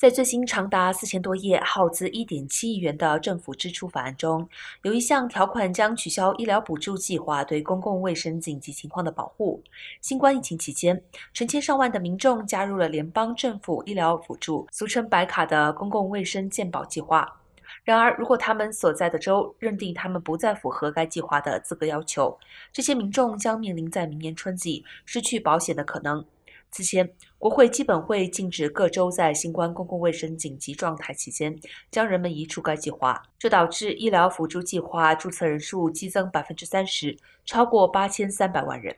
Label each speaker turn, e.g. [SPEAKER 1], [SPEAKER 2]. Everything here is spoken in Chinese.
[SPEAKER 1] 在最新长达四千多页、耗资一点七亿元的政府支出法案中，有一项条款将取消医疗补助计划对公共卫生紧急情况的保护。新冠疫情期间，成千上万的民众加入了联邦政府医疗辅助（俗称白卡）的公共卫生健保计划。然而，如果他们所在的州认定他们不再符合该计划的资格要求，这些民众将面临在明年春季失去保险的可能。此前，国会基本会禁止各州在新冠公共卫生紧急状态期间将人们移出该计划，这导致医疗辅助计划注册人数激增百分之三十，超过八千三百万人。